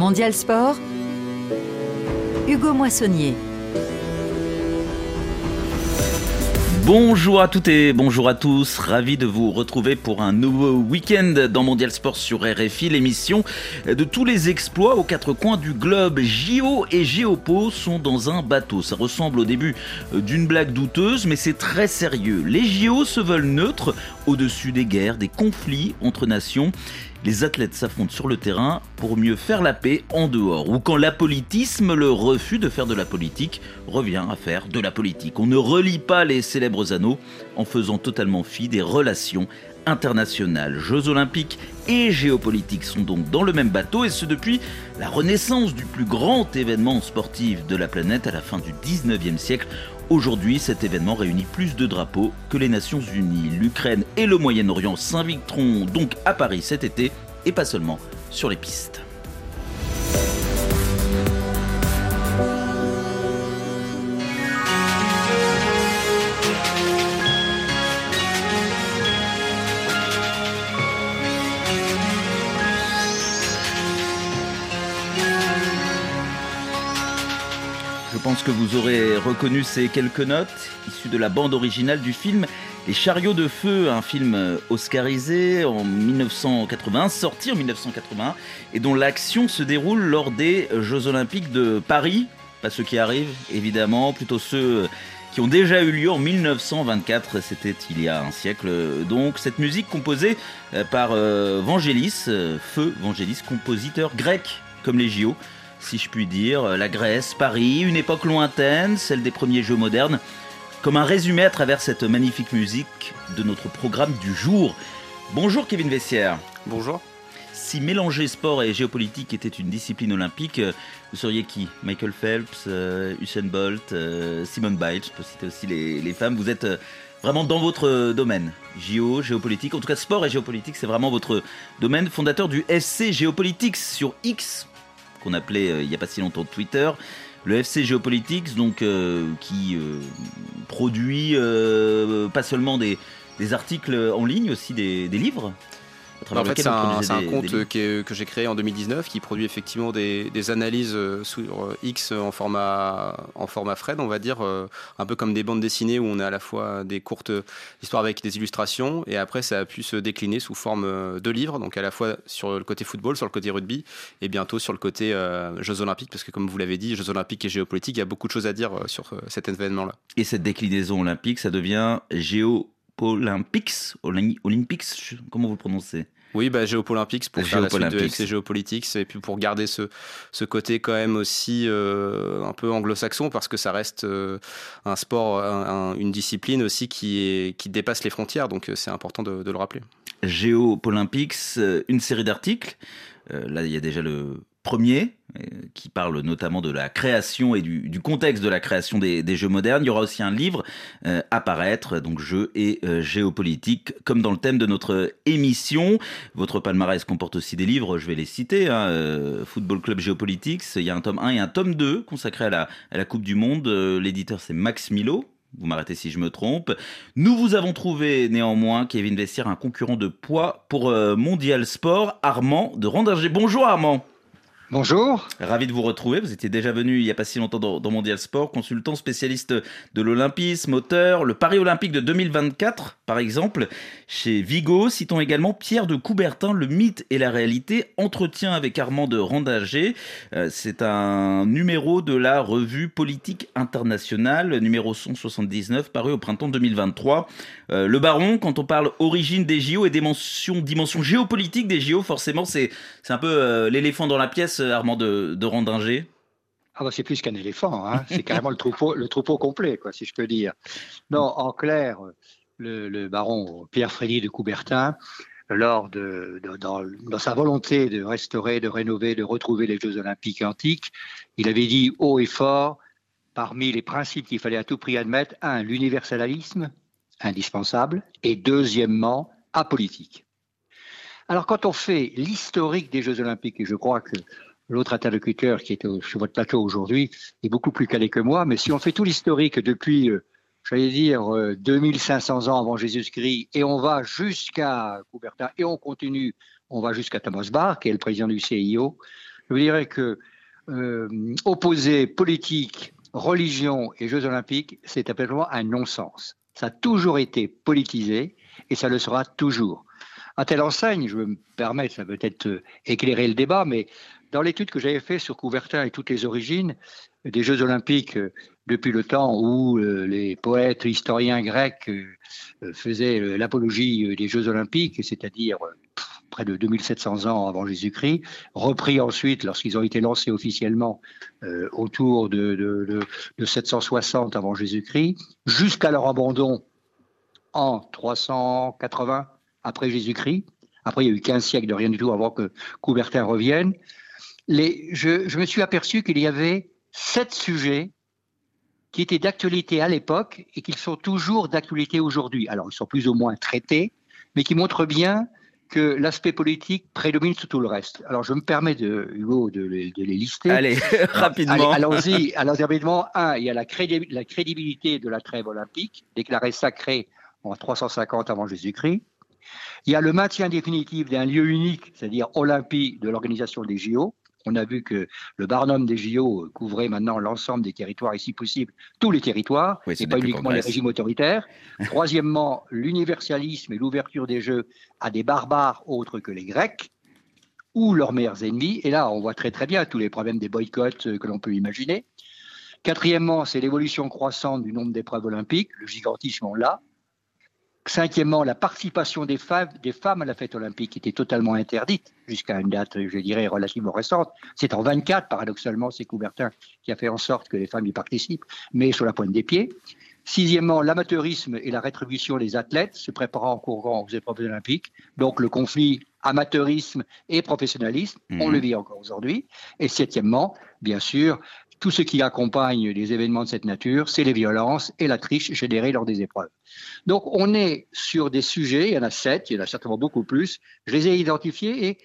Mondial Sport, Hugo Moissonnier. Bonjour à toutes et bonjour à tous, ravi de vous retrouver pour un nouveau week-end dans Mondial Sport sur RFI, l'émission de tous les exploits aux quatre coins du globe. JO et Géopo sont dans un bateau. Ça ressemble au début d'une blague douteuse, mais c'est très sérieux. Les JO se veulent neutres au-dessus des guerres, des conflits entre nations les athlètes s'affrontent sur le terrain pour mieux faire la paix en dehors, ou quand l'apolitisme, le refus de faire de la politique, revient à faire de la politique. On ne relie pas les célèbres anneaux en faisant totalement fi des relations internationales. Jeux olympiques et géopolitiques sont donc dans le même bateau, et ce depuis la renaissance du plus grand événement sportif de la planète à la fin du 19e siècle. Aujourd'hui, cet événement réunit plus de drapeaux que les Nations Unies. L'Ukraine et le Moyen-Orient s'inviteront donc à Paris cet été, et pas seulement sur les pistes. Pense que vous aurez reconnu ces quelques notes issues de la bande originale du film Les Chariots de Feu, un film oscarisé en 1980, sorti en 1980, et dont l'action se déroule lors des Jeux Olympiques de Paris. Pas ceux qui arrivent, évidemment, plutôt ceux qui ont déjà eu lieu en 1924, c'était il y a un siècle. Donc cette musique composée par Vangelis, Feu Vangelis, compositeur grec comme les JO si je puis dire, la Grèce, Paris, une époque lointaine, celle des premiers jeux modernes, comme un résumé à travers cette magnifique musique de notre programme du jour. Bonjour Kevin Vessière. Bonjour. Si mélanger sport et géopolitique était une discipline olympique, vous seriez qui? Michael Phelps, euh, Usain Bolt, euh, Simone Biles, je peux citer aussi les, les femmes. Vous êtes euh, vraiment dans votre domaine. JO, géopolitique, en tout cas sport et géopolitique, c'est vraiment votre domaine. Fondateur du SC Géopolitics sur X, qu'on appelait euh, il n'y a pas si longtemps Twitter. Le FC Geopolitics, donc, euh, qui euh, produit pas seulement des, articles en ligne, aussi des livres. En fait, c'est un, un, compte des... que, que j'ai créé en 2019 qui produit effectivement des, des, analyses sur X en format, en format Fred, on va dire, un peu comme des bandes dessinées où on a à la fois des courtes histoires avec des illustrations et après ça a pu se décliner sous forme de livres, donc à la fois sur le côté football, sur le côté rugby et bientôt sur le côté euh, Jeux Olympiques, parce que comme vous l'avez dit, Jeux Olympiques et géopolitique, il y a beaucoup de choses à dire sur cet événement-là. Et cette déclinaison olympique, ça devient Géo Olympics, Olympics, comment vous le prononcez? Oui, bah, Géopolympics pour faire la suite de FC Géopolitics et puis pour garder ce, ce côté quand même aussi euh, un peu anglo-saxon parce que ça reste euh, un sport, un, une discipline aussi qui, est, qui dépasse les frontières, donc c'est important de, de, le rappeler. Géopolympics, une série d'articles. Euh, là, il y a déjà le premier, qui parle notamment de la création et du, contexte de la création des, jeux modernes. Il y aura aussi un livre euh, à paraître, donc jeux et euh, géopolitique, comme dans le thème de notre émission. Votre palmarès comporte aussi des livres, je vais les citer. Hein, euh, Football Club Géopolitics, il y a un tome 1 et un tome 2 consacré à la, à la Coupe du Monde. L'éditeur, c'est Max Milo. Vous m'arrêtez si je me trompe. Nous vous avons trouvé néanmoins, Kevin Vessière, un concurrent de poids pour Mondial Sport, Armand de Rondinger. Bonjour Armand. Bonjour. Ravi de vous retrouver. Vous étiez déjà venu il n'y a pas si longtemps dans, Mondial Sport, consultant spécialiste de l'Olympisme, auteur, le Paris Olympique de 2024, par exemple, chez Vigo. Citons également Pierre de Coubertin, Le mythe et la réalité, entretien avec Armand de Randager. Euh, C'est un numéro de la revue Politique Internationale, numéro 179, paru au printemps 2023. Euh, le Baron, quand on parle origine des JO et dimension, dimension géopolitique des JO, forcément, c'est un peu euh, l'éléphant dans la pièce Armand de, de ah bah c'est plus qu'un éléphant, hein. c'est carrément le troupeau, le troupeau complet, quoi, si je peux dire. Non, en clair, le, baron Pierre-Frédéric de Coubertin, lors de, dans, sa volonté de restaurer, de rénover, de retrouver les Jeux olympiques antiques, il avait dit haut et fort, parmi les principes qu'il fallait à tout prix admettre, un, l'universalisme, indispensable, et deuxièmement, apolitique. Alors quand on fait l'historique des Jeux olympiques, et je crois que l'autre interlocuteur qui est sur votre plateau aujourd'hui est beaucoup plus calé que moi, mais si on fait tout l'historique depuis, euh, j'allais dire, euh, 2500 ans avant Jésus-Christ, et on va jusqu'à Coubertin, et on continue, on va jusqu'à Thomas Bach, qui est le président du CIO, Je vous dirais que euh, opposer politique, religion et Jeux olympiques, c'est absolument un non-sens. Ça a toujours été politisé et ça le sera toujours. À telle enseigne, je me permettre, ça peut être euh, éclairer le débat, mais dans l'étude que j'avais faite sur Coubertin et toutes les origines des Jeux olympiques euh, depuis le temps où euh, les poètes, historiens grecs faisaient l'apologie des Jeux olympiques, c'est-à-dire près de 2700 ans avant Jésus-Christ, repris ensuite lorsqu'ils ont été lancés officiellement autour de, de 760 avant Jésus-Christ, jusqu'à leur abandon en 380 après Jésus-Christ. Après, il y a eu 15 siècles de rien du tout avant que Coubertin revienne. Je, je me suis aperçu qu'il y avait sept sujets qui étaient d'actualité à l'époque et qui sont toujours d'actualité aujourd'hui. Alors, ils sont plus ou moins traités, mais qui montrent bien que l'aspect politique prédomine sur tout le reste. Alors, je me permets, de, Hugo, de les, de les lister. Allez, rapidement. Allons-y. Alors, rapidement, un, il y a la, la crédibilité de la trêve olympique, déclarée sacrée en 350 avant Jésus-Christ. Il y a le maintien définitif d'un lieu unique, c'est-à-dire Olympie de l'organisation des JO. On a vu que le Barnum des JO couvrait maintenant l'ensemble des territoires et si possible tous les territoires, et pas uniquement les régimes autoritaires. Troisièmement, l'universalisme et l'ouverture des Jeux à des barbares autres que les Grecs ou leurs meilleurs ennemis. Et là, on voit très très bien tous les problèmes des boycotts euh, que l'on peut imaginer. Quatrièmement, c'est l'évolution croissante du nombre d'épreuves olympiques. Le gigantisme, on l'a. Cinquièmement, la participation des femmes, des femmes à la fête olympique était totalement interdite jusqu'à une date, je dirais, relativement récente. C'est en 24, paradoxalement, c'est Coubertin qui a fait en sorte que les femmes y participent, mais sur la pointe des pieds. Sixièmement, l'amateurisme et la rétribution des athlètes se préparant en courant aux épreuves olympiques. Donc le conflit amateurisme et professionnalisme, on mhm. le vit encore aujourd'hui. Et septièmement, bien sûr, tout ce qui accompagne les événements de cette nature, c'est les violences et la triche générée lors des épreuves. Donc on est sur des sujets, il y en a sept, il y en a certainement beaucoup plus, je les ai identifiés et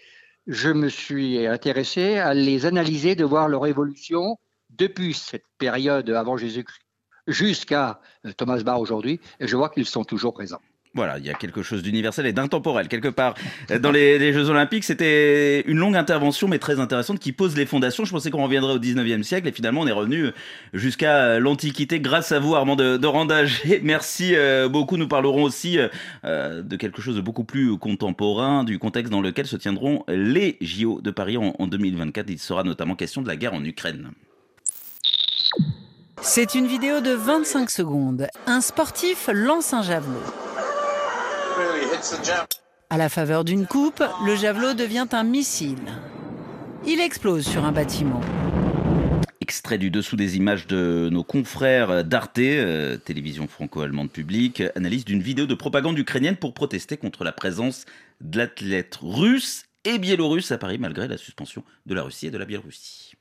je me suis intéressé à les analyser, de voir leur évolution depuis cette période avant Jésus-Christ jusqu'à Thomas Barr aujourd'hui, et je vois qu'ils sont toujours présents. Voilà, il y a quelque chose d'universel et d'intemporel quelque part. Dans les, Jeux Olympiques, c'était une longue intervention, mais très intéressante, qui pose les fondations. Je pensais qu'on reviendrait au 19e siècle, et finalement, on est revenu jusqu'à l'Antiquité grâce à vous, Armand de, de Merci euh, beaucoup. Nous parlerons aussi euh, de quelque chose de beaucoup plus contemporain, du contexte dans lequel se tiendront les JO de Paris en 2024. Il sera notamment question de la guerre en Ukraine. C'est une vidéo de 25 secondes. Un sportif lance un javelot. À la faveur d'une coupe, le javelot devient un missile. Il explose sur un bâtiment. Extrait du dessous des images de nos confrères d'Arte, euh, télévision franco-allemande publique, analyse d'une vidéo de propagande ukrainienne pour protester contre la présence de l'athlète russe et biélorusse à Paris malgré la suspension de la Russie et de la Biélorussie.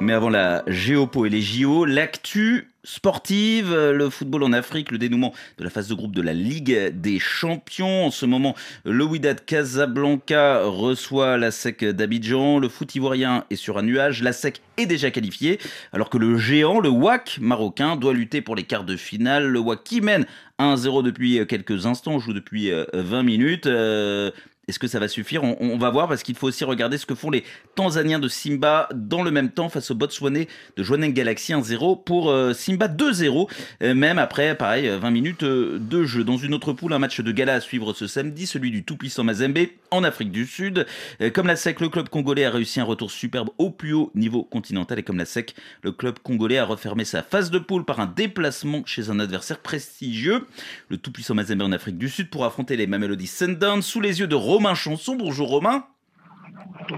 Mais avant la géopo et les JO, l'actu sportive, le football en Afrique, le dénouement de la phase de groupe de la Ligue des Champions. En ce moment, le Wydad Casablanca reçoit la SEC d'Abidjan. Le foot ivoirien est sur un nuage. La SEC est déjà qualifiée, alors que le géant, le WAC marocain, doit lutter pour les quarts de finale. Le WAC qui mène 1-0 depuis quelques instants, joue depuis 20 minutes. Euh, est-ce que ça va suffire on, va voir parce qu'il faut aussi regarder ce que font les Tanzaniens de Simba dans le même temps face au Botswanais de Joaneng Galaxy 1-0 pour euh, Simba 2-0, euh, même après, pareil, 20 euh, minutes de jeu. Dans une autre poule, un match de gala à suivre ce samedi, celui du tout-puissant Mazembe en Afrique du Sud. Comme la SEC, le club congolais a réussi un retour superbe au plus haut niveau continental et comme la SEC, le club congolais a refermé sa phase de poule par un déplacement chez un adversaire prestigieux. Le tout-puissant Mazembe en Afrique du Sud pour affronter les Mamelody Sundowns sous les yeux de Rome Romain Chanson. Bonjour Romain.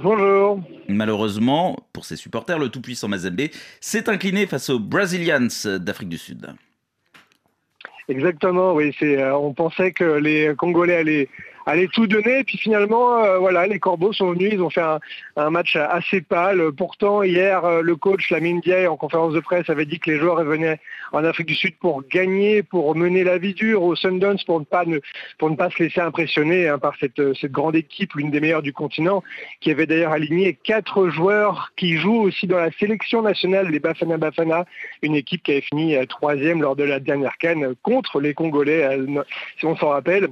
Bonjour. Malheureusement, pour ses supporters, le tout-puissant Mazembe s'est incliné face aux Brazilians d'Afrique du Sud. Exactement, oui. Euh, on pensait que les Congolais allaient aller tout donner. Et puis finalement, euh, voilà, les Corbeaux sont venus, ils ont fait un, match assez pâle. Pourtant, hier, euh, le coach Lamine Diaye, en conférence de presse, avait dit que les joueurs venaient en Afrique du Sud pour gagner, pour mener la vie dure au Sundance, pour ne pas, se laisser impressionner hein, par cette, cette grande équipe, l'une des meilleures du continent, qui avait d'ailleurs aligné quatre joueurs qui jouent aussi dans la sélection nationale des Bafana Bafana, une équipe qui avait fini euh, troisième lors de la dernière canne contre les Congolais, si on s'en rappelle.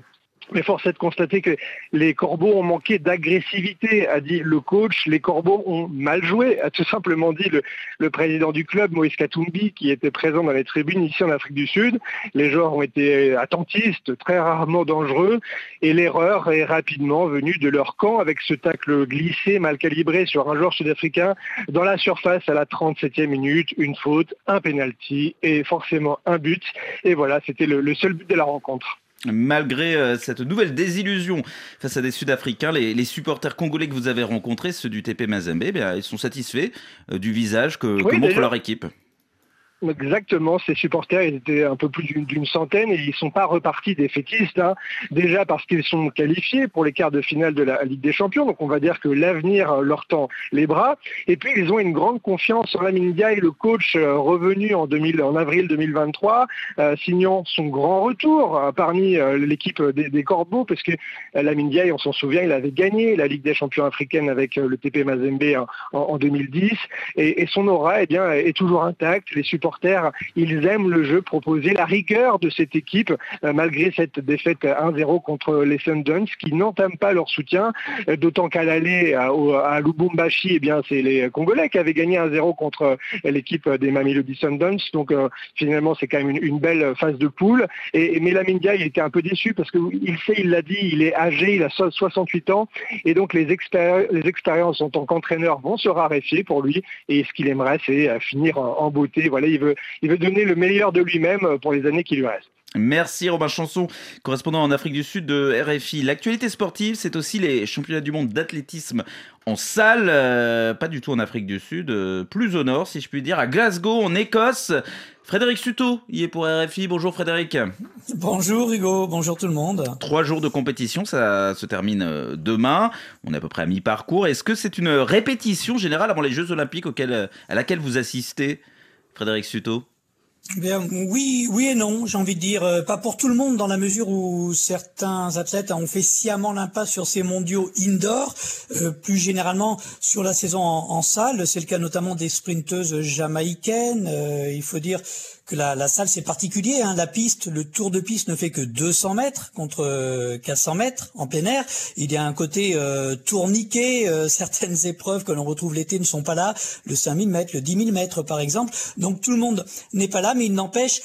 Mais force est de constater que les Corbeaux ont manqué d'agressivité, a dit le coach. Les Corbeaux ont mal joué, a tout simplement dit le, président du club, Moïse Katumbi, qui était présent dans les tribunes ici en Afrique du Sud. Les joueurs ont été attentistes, très rarement dangereux, et l'erreur est rapidement venue de leur camp avec ce tacle glissé, mal calibré sur un joueur sud-africain dans la surface à la 37e minute, une faute, un penalty et forcément un but. Et voilà, c'était le seul but de la rencontre. Malgré euh, cette nouvelle désillusion face à des Sud-Africains, les, supporters congolais que vous avez rencontrés, ceux du TP Mazembe, eh ils sont satisfaits euh, du visage que montre leur équipe. Exactement, ces supporters, ils étaient un peu plus d'une centaine et ils ne sont pas repartis des fétistes. Hein. Déjà parce qu'ils sont qualifiés pour les quarts de finale de la Ligue des Champions, donc on va dire que l'avenir leur tend les bras. Et puis ils ont une grande confiance en Lamine et le coach euh, revenu en, 2000, en avril 2023, euh, signant son grand retour euh, parmi l'équipe des, Corbeaux, parce que Lamine Diaye, on s'en souvient, il avait gagné la Ligue des Champions africaine avec le TP Mazembe en, 2010, et, son aura eh est toujours intacte. Les supporters ils aiment le jeu proposé, la rigueur de cette équipe, euh, malgré cette défaite 1-0 contre les Sundowns, qui n'entament pas leur soutien, euh, d'autant qu'à l'aller à, Lubumbashi, eh bien, c'est les Congolais qui avaient gagné 1-0 contre l'équipe des Mamelody Sundowns. Donc euh, finalement, c'est quand même une, belle phase de poule. Et, et Melamindia, il était un peu déçu parce qu'il sait, il l'a dit, il est âgé, il a 68 ans, et donc les, expériences en tant qu'entraîneur vont se raréfier pour lui. Et ce qu'il aimerait, c'est finir en beauté. Voilà, il veut il veut donner le meilleur de lui-même pour les années qui lui restent. Merci Robin Chanson, correspondant en Afrique du Sud de RFI. L'actualité sportive, c'est aussi les championnats du monde d'athlétisme en salle, euh, pas du tout en Afrique du Sud, euh, plus au nord si je puis dire, à Glasgow en Écosse. Frédéric Suto y est pour RFI. Bonjour Frédéric. Bonjour Hugo, bonjour tout le monde. Trois jours de compétition, ça se termine euh, demain. On est à peu près à mi-parcours. Est-ce que c'est une répétition générale avant les Jeux Olympiques à laquelle vous assistez? Frédéric Suto eh oui, oui et non, j'ai envie de dire. Euh, pas pour tout le monde, dans la mesure où certains athlètes ont fait sciemment l'impasse sur ces mondiaux indoor. Euh, plus généralement, sur la saison en, salle, c'est le cas notamment des sprinteuses jamaïcaines. Euh, il faut dire la, salle c'est particulier. Hein. La piste, le tour de piste ne fait que 200 mètres contre 400 euh, mètres en plein air. Il y a un côté euh, tourniquet. Euh, certaines épreuves que l'on retrouve l'été ne sont pas là. Le 5000 mètres, le 10 000 mètres par exemple. Donc tout le monde n'est pas là, mais il n'empêche,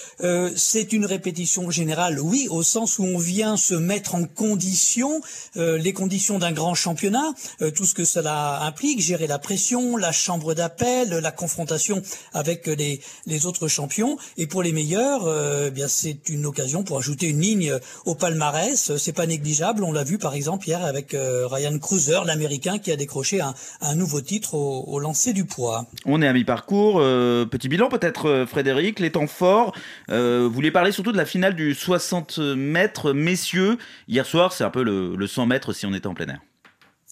c'est une répétition générale. Oui, au sens où on vient se mettre en condition, les conditions d'un grand championnat, tout ce que cela implique, gérer la pression, la chambre d'appel, la confrontation avec les, les autres champions. Et pour les meilleurs, euh, eh bien c'est une occasion pour ajouter une ligne au palmarès. C'est pas négligeable. On l'a vu par exemple hier avec euh, Ryan Cruiser, l'Américain, qui a décroché un, nouveau titre au, lancer du poids. On est à mi-parcours. Euh, petit bilan peut-être, Frédéric. Les temps forts. vous voulez parler surtout de la finale du 60 mètres messieurs. Hier soir, c'est un peu le, le 100 mètres si on était en plein air.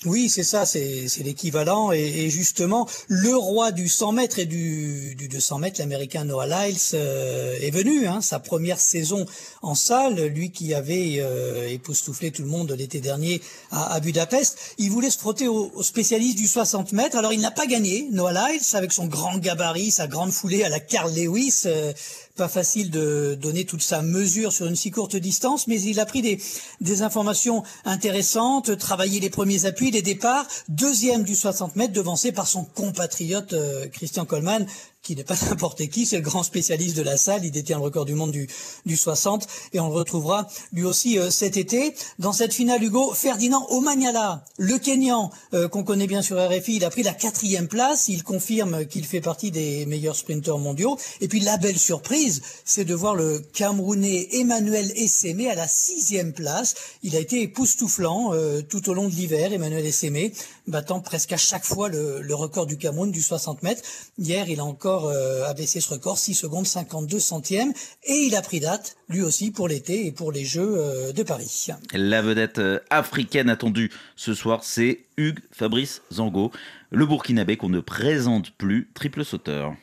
Oui, c'est ça, c'est l'équivalent. Et, justement, le roi du 100 mètres et du, du 200 mètres, l'américain Noah Lyles, euh, est venu. Hein, sa première saison en salle, lui qui avait euh, époustouflé tout le monde l'été dernier à, Budapest. Il voulait se frotter aux au spécialistes du 60 mètres. Alors, il n'a pas gagné, Noah Lyles, avec son grand gabarit, sa grande foulée à la Carl Lewis. Euh, pas facile de donner toute sa mesure sur une si courte distance, mais il a pris des, des informations intéressantes, travaillé les premiers appuis, les départs, deuxième du 60 mètres, devancé par son compatriote euh, Christian Coleman, qui n'est pas n'importe qui, c'est le grand spécialiste de la salle, il détient le record du monde du, du 60, et on le retrouvera lui aussi euh, cet été. Dans cette finale, Hugo, Ferdinand Omanyala, le Kenyan, euh, qu'on connaît bien sur RFI, il a pris la quatrième place, il confirme qu'il fait partie des meilleurs sprinteurs mondiaux, et puis la belle surprise, c'est de voir le Camerounais Emmanuel Essémé à la sixième place. Il a été époustouflant euh, tout au long de l'hiver, Emmanuel Essémé, battant presque à chaque fois le, le record du Cameroun du 60 mètres. Hier, il a encore euh, a baissé ce record, 6 secondes 52 centièmes, et il a pris date, lui aussi, pour l'été et pour les Jeux euh, de Paris. La vedette euh, africaine attendue ce soir, c'est Hugues Fabrice Zango, le Burkinabé qu'on ne présente plus, triple sauteur.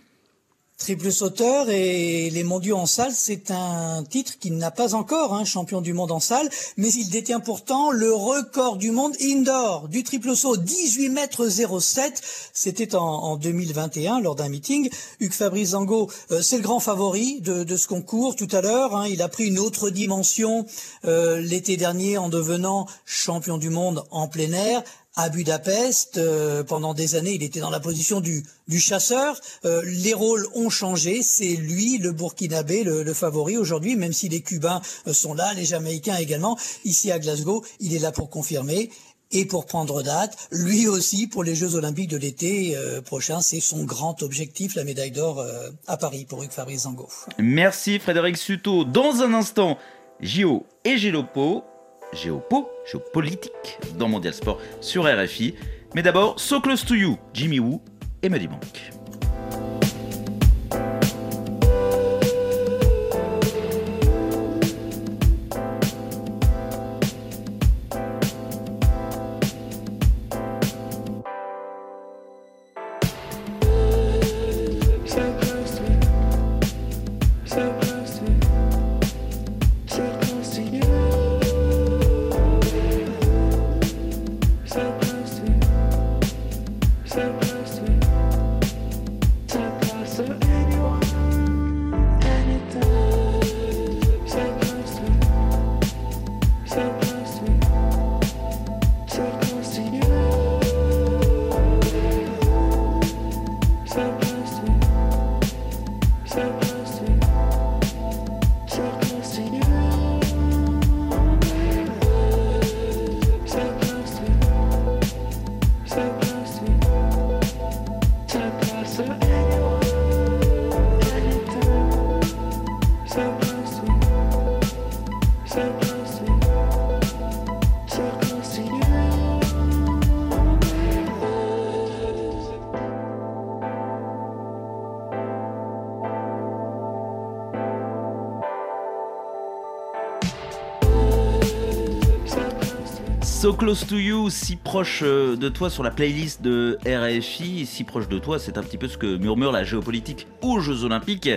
Triple sauteur et les mondiaux en salle, c'est un titre qu'il n'a pas encore, hein, champion du monde en salle, mais il détient pourtant le record du monde indoor du triple saut, 18 mètres 07. C'était en, 2021 lors d'un meeting. Hugues Fabrice Zango, euh, c'est le grand favori de, ce concours tout à l'heure. Hein. il a pris une autre dimension euh, l'été dernier en devenant champion du monde en plein air à Budapest. Euh, pendant des années, il était dans la position du, chasseur. Euh, les rôles ont changé. C'est lui, le Burkinabé, le, le favori aujourd'hui, même si les Cubains euh, sont là, les Jamaïcains également. Ici à Glasgow, il est là pour confirmer et pour prendre date. Lui aussi, pour les Jeux Olympiques de l'été prochain, c'est son grand objectif, la médaille d'or à Paris pour Hugues Fabrice Zango. Merci Frédéric Suto. Dans un instant, JO et Gélopo géopo, géopolitique dans Mondial Sport sur RFI. Mais d'abord, So Close to You, Jimmy Woo et Muddy Bank. So Close to You, si proche euh, de toi sur la playlist de RFI, si proche de toi, c'est un petit peu ce que murmure la géopolitique aux Jeux Olympiques.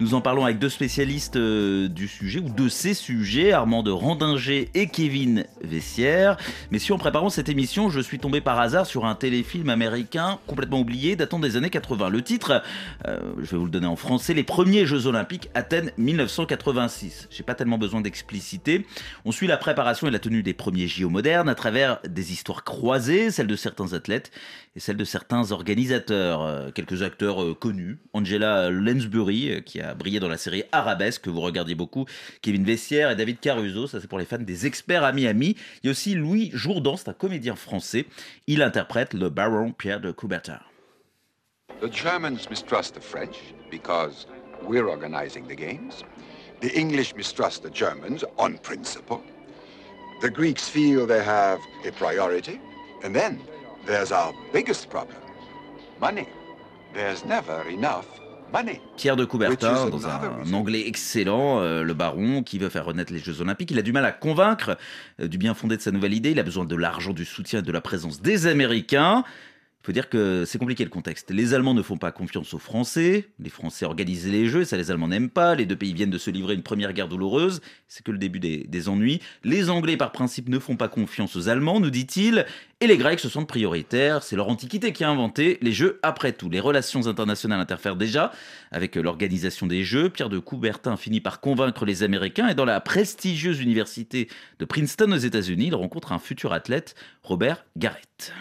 Nous en parlons avec deux spécialistes euh, du sujet, ou de ces sujets, Armand de Randinger et Kevin Vessière. Mais si en préparant cette émission, je suis tombé par hasard sur un téléfilm américain complètement oublié, datant des années 80. Le titre, euh, je vais vous le donner en français, Les premiers Jeux Olympiques, Athènes 1986. J'ai pas tellement besoin d'expliciter. On suit la préparation et la tenue des premiers JO modernes travers des histoires croisées, celles de certains athlètes et celles de certains organisateurs. Euh, quelques acteurs euh, connus, Angela Lansbury, euh, qui a brillé dans la série Arabesque, que vous regardiez beaucoup, Kevin Vessière et David Caruso, ça c'est pour les fans des experts à Miami. Il y a aussi Louis Jourdan, c'est un comédien français. Il interprète le baron Pierre de Coubertin. The Germans mistrust the French because we're organizing the games. The English mistrust the Germans on principle. The Greeks feel they have a priority. And then there's our biggest problem. Money. There's never enough money. Pierre de Coubertin, dans un, anglais excellent, euh, le baron, qui veut faire renaître les Jeux Olympiques. Il a du mal à convaincre euh, du bien fondé de sa nouvelle idée. Il a besoin de l'argent, du soutien et de la présence des Américains. Faut dire que c'est compliqué le contexte. Les Allemands ne font pas confiance aux Français. Les Français organisent les Jeux, ça les Allemands n'aiment pas. Les deux pays viennent de se livrer une première guerre douloureuse. C'est que le début des, ennuis. Les Anglais, par principe, ne font pas confiance aux Allemands, nous dit-il. Et les Grecs se sentent prioritaires. C'est leur antiquité qui a inventé les Jeux après tout. Les relations internationales interfèrent déjà avec l'organisation des Jeux. Pierre de Coubertin finit par convaincre les Américains et dans la prestigieuse université de Princeton aux États-Unis, il rencontre un futur athlète, Robert Garrett.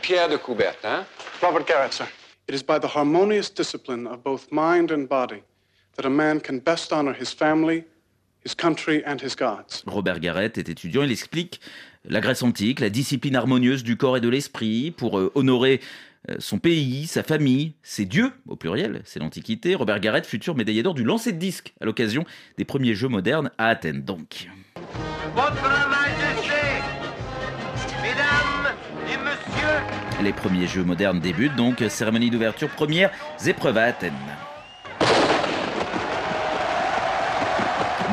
Pierre de Coubertin. Robert Garrett, sir. It is by the harmonious discipline of both mind and body that a man can best honor his family, his country and his gods. Robert Garrett est étudiant, il explique la Grèce antique, la discipline harmonieuse du corps et de l'esprit pour euh, honorer euh, son pays, sa famille, ses dieux, au pluriel, c'est l'Antiquité. Robert Garrett, futur médaillé d'or du lancer de disque à l'occasion des premiers Jeux modernes à Athènes, donc. Les premiers jeux modernes débutent donc, cérémonie d'ouverture, première épreuves à Athènes.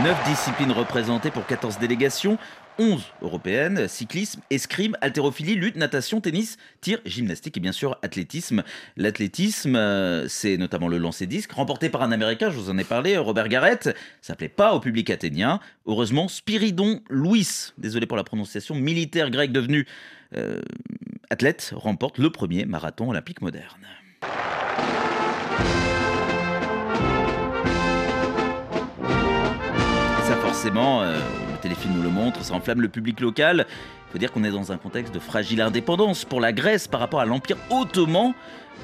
Neuf disciplines représentées pour 14 délégations. 11 européennes, cyclisme, escrime, haltérophilie, lutte, natation, tennis, tir, gymnastique et bien sûr athlétisme. L'athlétisme, euh, c'est notamment le lancer disque, remporté par un Américain, je vous en ai parlé, Robert Garrett. Ça plaît pas au public athénien. Heureusement, Spiridon Louis, désolé pour la prononciation, militaire grec devenu euh, athlète, remporte le premier marathon olympique moderne. Ça forcément, euh, le téléfilm nous le montre, ça enflamme le public local. Il faut dire qu'on est dans un contexte de fragile indépendance pour la Grèce par rapport à l'Empire ottoman.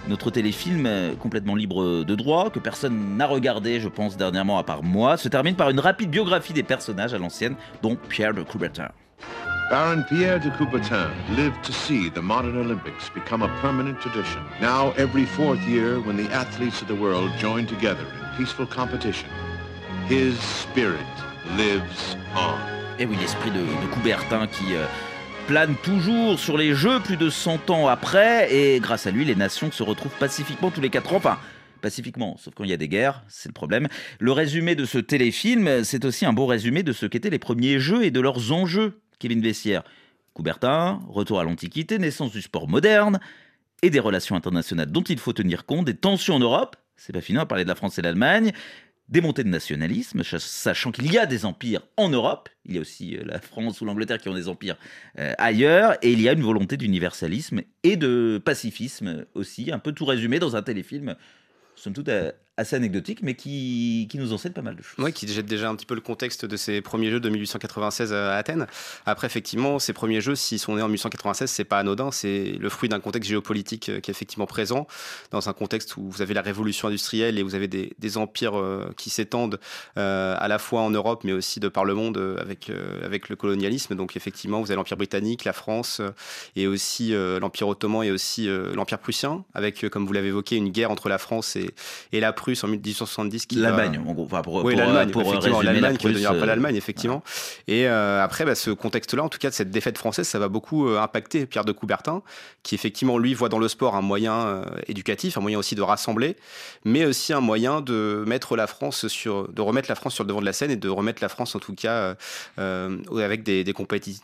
Notre téléfilm, euh, complètement libre de droit, que personne n'a regardé, je pense, dernièrement à part moi, se termine par une rapide biographie des personnages à l'ancienne, dont Pierre de Coubertin. Baron Pierre de Coubertin lived to see the modern Olympics become a permanent tradition. Now, every fourth year, when the athletes of the world join together in peaceful competition, his spirit lives on. Et oui, l'esprit de, de, Coubertin qui euh, plane toujours sur les Jeux plus de 100 ans après, et grâce à lui, les nations se retrouvent pacifiquement tous les 4 ans. Enfin, pacifiquement, sauf quand il y a des guerres, c'est le problème. Le résumé de ce téléfilm, c'est aussi un beau résumé de ce qu'étaient les premiers Jeux et de leurs enjeux. Kevin Bessière, Coubertin, retour à l'Antiquité, naissance du sport moderne et des relations internationales dont il faut tenir compte, des tensions en Europe, c'est pas fini, parler de la France et l'Allemagne, des montées de nationalisme, sachant qu'il y a des empires en Europe, il y a aussi euh, la France ou l'Angleterre qui ont des empires euh, ailleurs, et il y a une volonté d'universalisme et de pacifisme aussi, un peu tout résumé dans un téléfilm, somme toute euh, assez anecdotique, mais qui, qui, nous enseigne pas mal de choses. Oui, qui jette déjà un petit peu le contexte de ces premiers jeux de 1896 à Athènes. Après, effectivement, ces premiers jeux, s'ils sont nés en 1896, c'est pas anodin, c'est le fruit d'un contexte géopolitique euh, qui est effectivement présent, dans un contexte où vous avez la révolution industrielle et vous avez des, des empires euh, qui s'étendent euh, à la fois en Europe, mais aussi de par le monde avec, avec le colonialisme. Donc, effectivement, vous avez l'Empire britannique, la France, et aussi l'Empire ottoman et aussi l'Empire prussien, avec, comme vous l'avez évoqué, une guerre entre la France et, et la Prusse en 1870 qui l'Allemagne en gros. Enfin pour, oui, l'Allemagne pour effectivement l'Allemagne qui ne deviendra pas l'Allemagne effectivement. Et euh, après bah, ce contexte là en tout cas de cette défaite française ça va beaucoup euh, impacter Pierre de Coubertin qui effectivement lui voit dans le sport un moyen euh, éducatif un moyen aussi de rassembler mais aussi un moyen de mettre la France sur de remettre la France sur le devant de la scène et de remettre la France en tout cas euh, avec des, des,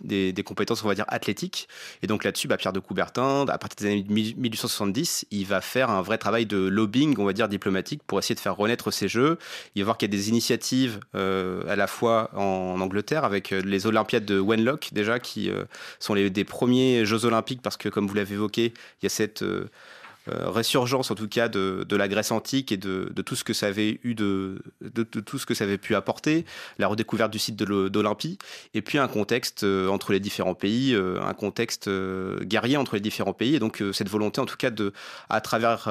des, des, compétences on va dire athlétiques. Et donc là-dessus bah, Pierre de Coubertin à partir des années 1870 il va faire un vrai travail de lobbying on va dire diplomatique pour essayer de faire renaître ces jeux. Il va voir qu'il y a des initiatives euh, à la fois en Angleterre avec euh, les Olympiades de Wenlock déjà qui euh, sont les, des premiers Jeux olympiques parce que comme vous l'avez évoqué, il y a cette euh, résurgence en tout cas de, de, la Grèce antique et de, de, tout ce que ça avait eu de, de, tout ce que ça avait pu apporter, la redécouverte du site d'Olympie, et puis un contexte entre les différents pays, un contexte guerrier entre les différents pays, et donc cette volonté en tout cas de, à travers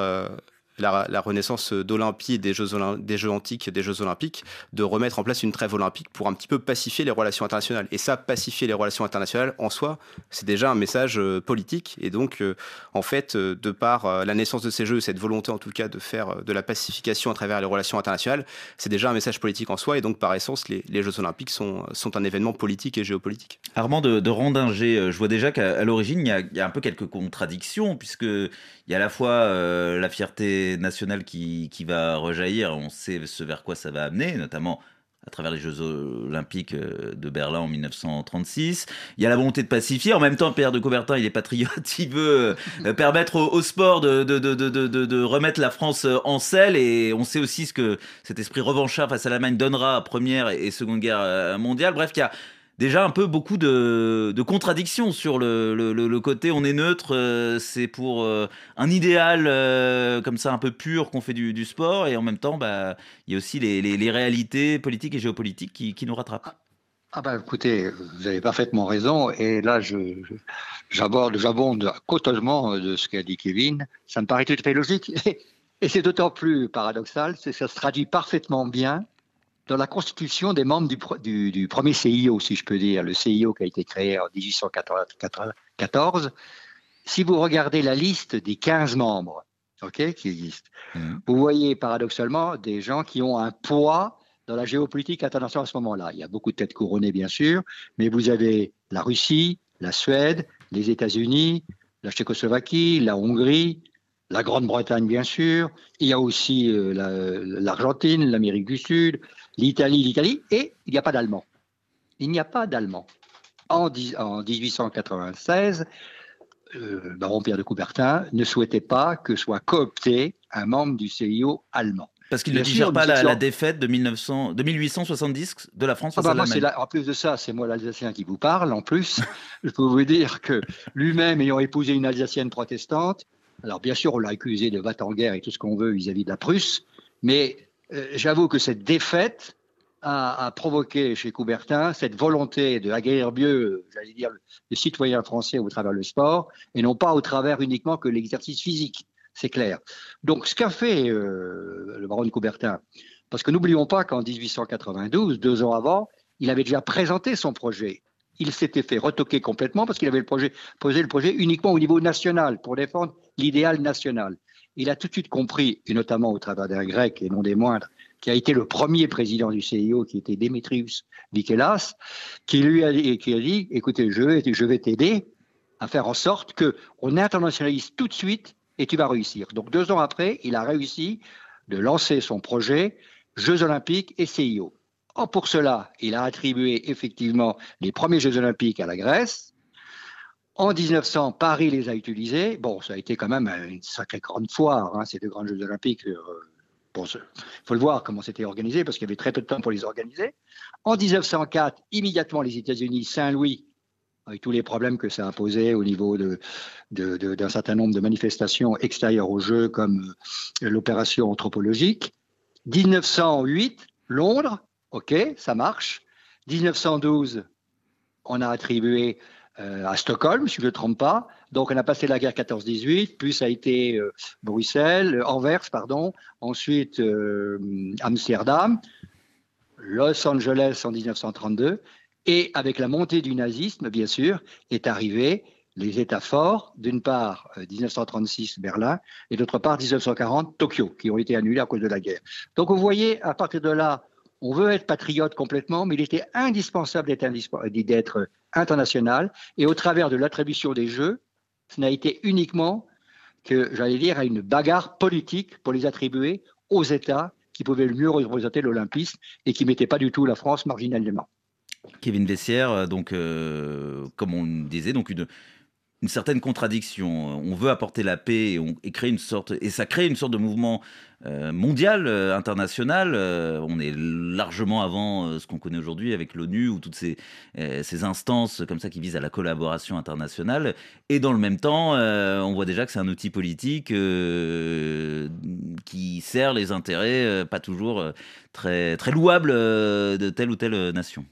la, renaissance d'Olympie des Jeux, des Jeux antiques, des Jeux olympiques, de remettre en place une trêve olympique pour un petit peu pacifier les relations internationales. Et ça, pacifier les relations internationales, en soi, c'est déjà un message euh, politique. Et donc, euh, en fait, euh, de par la naissance de ces Jeux, cette volonté en tout cas de faire de la pacification à travers les relations internationales, c'est déjà un message politique en soi. Et donc, par essence, les, les Jeux olympiques sont, sont un événement politique et géopolitique. Armand de, de je vois déjà qu'à l'origine, il y, a un peu quelques contradictions, puisque il y a à la fois euh, la fierté nationale qui, qui, va rejaillir, on sait ce vers quoi ça va amener, notamment à travers les Jeux Olympiques euh, de Berlin en 1936. Il y a la volonté de pacifier. En même temps, Pierre de Coubertin, il est patriote. Il veut euh, permettre au, sport de, de, de, de, remettre la France en selle. Et on sait aussi ce que cet esprit revanchard face à l'Allemagne donnera à Première et Seconde Guerre mondiale. Bref, il y a déjà un peu beaucoup de, contradictions sur le, côté on est neutre, euh, c'est pour euh, un idéal euh, comme ça un peu pur qu'on fait du, sport, et en même temps, bah, il y a aussi les, réalités politiques et géopolitiques qui, nous rattrapent. Ah ben écoutez, vous avez parfaitement raison, et là j'aborde, j'abonde coteusement de ce qu'a dit Kevin. Ça me paraît tout à fait logique, et c'est d'autant plus paradoxal, c'est que ça se traduit parfaitement bien dans la constitution des membres du, du, du, premier CIO, si je peux dire, le CIO qui a été créé en 1814, si vous regardez la liste des 15 membres okay, qui existent, mmh. vous voyez paradoxalement des gens qui ont un poids dans la géopolitique internationale à ce moment-là. Il y a beaucoup de têtes couronnées, bien sûr, mais vous avez la Russie, la Suède, les États-Unis, la Tchécoslovaquie, la Hongrie, la Grande-Bretagne, bien sûr. Il y a aussi euh, l'Argentine, la, l'Amérique du Sud, l'Italie, l'Italie, et il n'y a pas d'allemand. Il n'y a pas d'allemand. En, 1896, le baron Pierre de Coubertin ne souhaitait pas que soit coopté un membre du CIO allemand. Parce qu'il ne digère pas la, défaite de, 1900, de 1870 de la France ah bah En plus de ça, c'est moi l'Alsacien qui vous parle. En plus, je peux vous dire que lui-même ayant épousé une Alsacienne protestante, alors bien sûr, on l'a accusé de battre en guerre et tout ce qu'on veut vis-à-vis de la Prusse, mais euh, j'avoue que cette défaite a, provoqué chez Coubertin cette volonté de guerre mieux, j'allais dire, les citoyens français au travers le sport, et non pas au travers uniquement que l'exercice physique c'est clair. Donc, ce qu'a fait euh, le baron de Coubertin, parce que n'oublions pas qu'en 1892, deux ans avant, il avait déjà présenté son projet. Il s'était fait retoquer complètement parce qu'il avait le projet, posé le projet uniquement au niveau national pour défendre l'idéal national. Il a tout de suite compris, et notamment au travers d'un grec et non des moindres, qui a été le premier président du CIO, qui était Démétrius Vikelas, qui lui a dit, écoutez, je vais, t'aider à faire en sorte qu'on internationalise tout de suite et tu vas réussir. Donc deux ans après, il a réussi de lancer son projet Jeux olympiques et CIO. Pour cela, il a attribué effectivement les premiers Jeux olympiques à la Grèce. En 1900, Paris les a utilisés. Bon, ça a été quand même une sacrée grande foire, hein, ces deux grands Jeux olympiques. Il euh, faut le voir comment c'était organisé, parce qu'il y avait très peu de temps pour les organiser. En 1904, immédiatement, les États-Unis, Saint-Louis, avec tous les problèmes que ça a posé au niveau d'un de, certain nombre de manifestations extérieures au jeu, comme euh, l'opération anthropologique. 1908, Londres, ok, ça marche. 1912, on a attribué à Stockholm, si je ne me trompe pas. Donc on a passé la guerre 14-18, puis ça a été euh, Bruxelles, Anvers, pardon, ensuite Amsterdam, Los Angeles en 1932, et avec la montée du nazisme, bien sûr, est arrivé les États forts, d'une part 1936 euh, Berlin et d'autre part 1940 Tokyo, qui ont été annulés à cause de la guerre. Donc vous voyez, à partir de là, on veut être patriote complètement, mais il était indispensable d'être international. Et au travers de l'attribution des Jeux, ce n'a été uniquement que, j'allais dire, à une bagarre politique pour les attribuer aux États qui pouvaient le mieux représenter l'olympisme et qui ne mettaient pas du tout la France marginalement. Kevin Vessière, euh, donc, euh, comme on disait, donc une, une certaine contradiction. On veut apporter la paix et, créer une ça crée une sorte de mouvement euh, mondial, international. on est largement avant ce qu'on connaît aujourd'hui avec l'ONU ou toutes ces, ces, instances comme ça qui visent à la collaboration internationale. Et dans le même temps, on voit déjà que c'est un outil politique qui sert les intérêts pas toujours très louables de telle ou telle nation.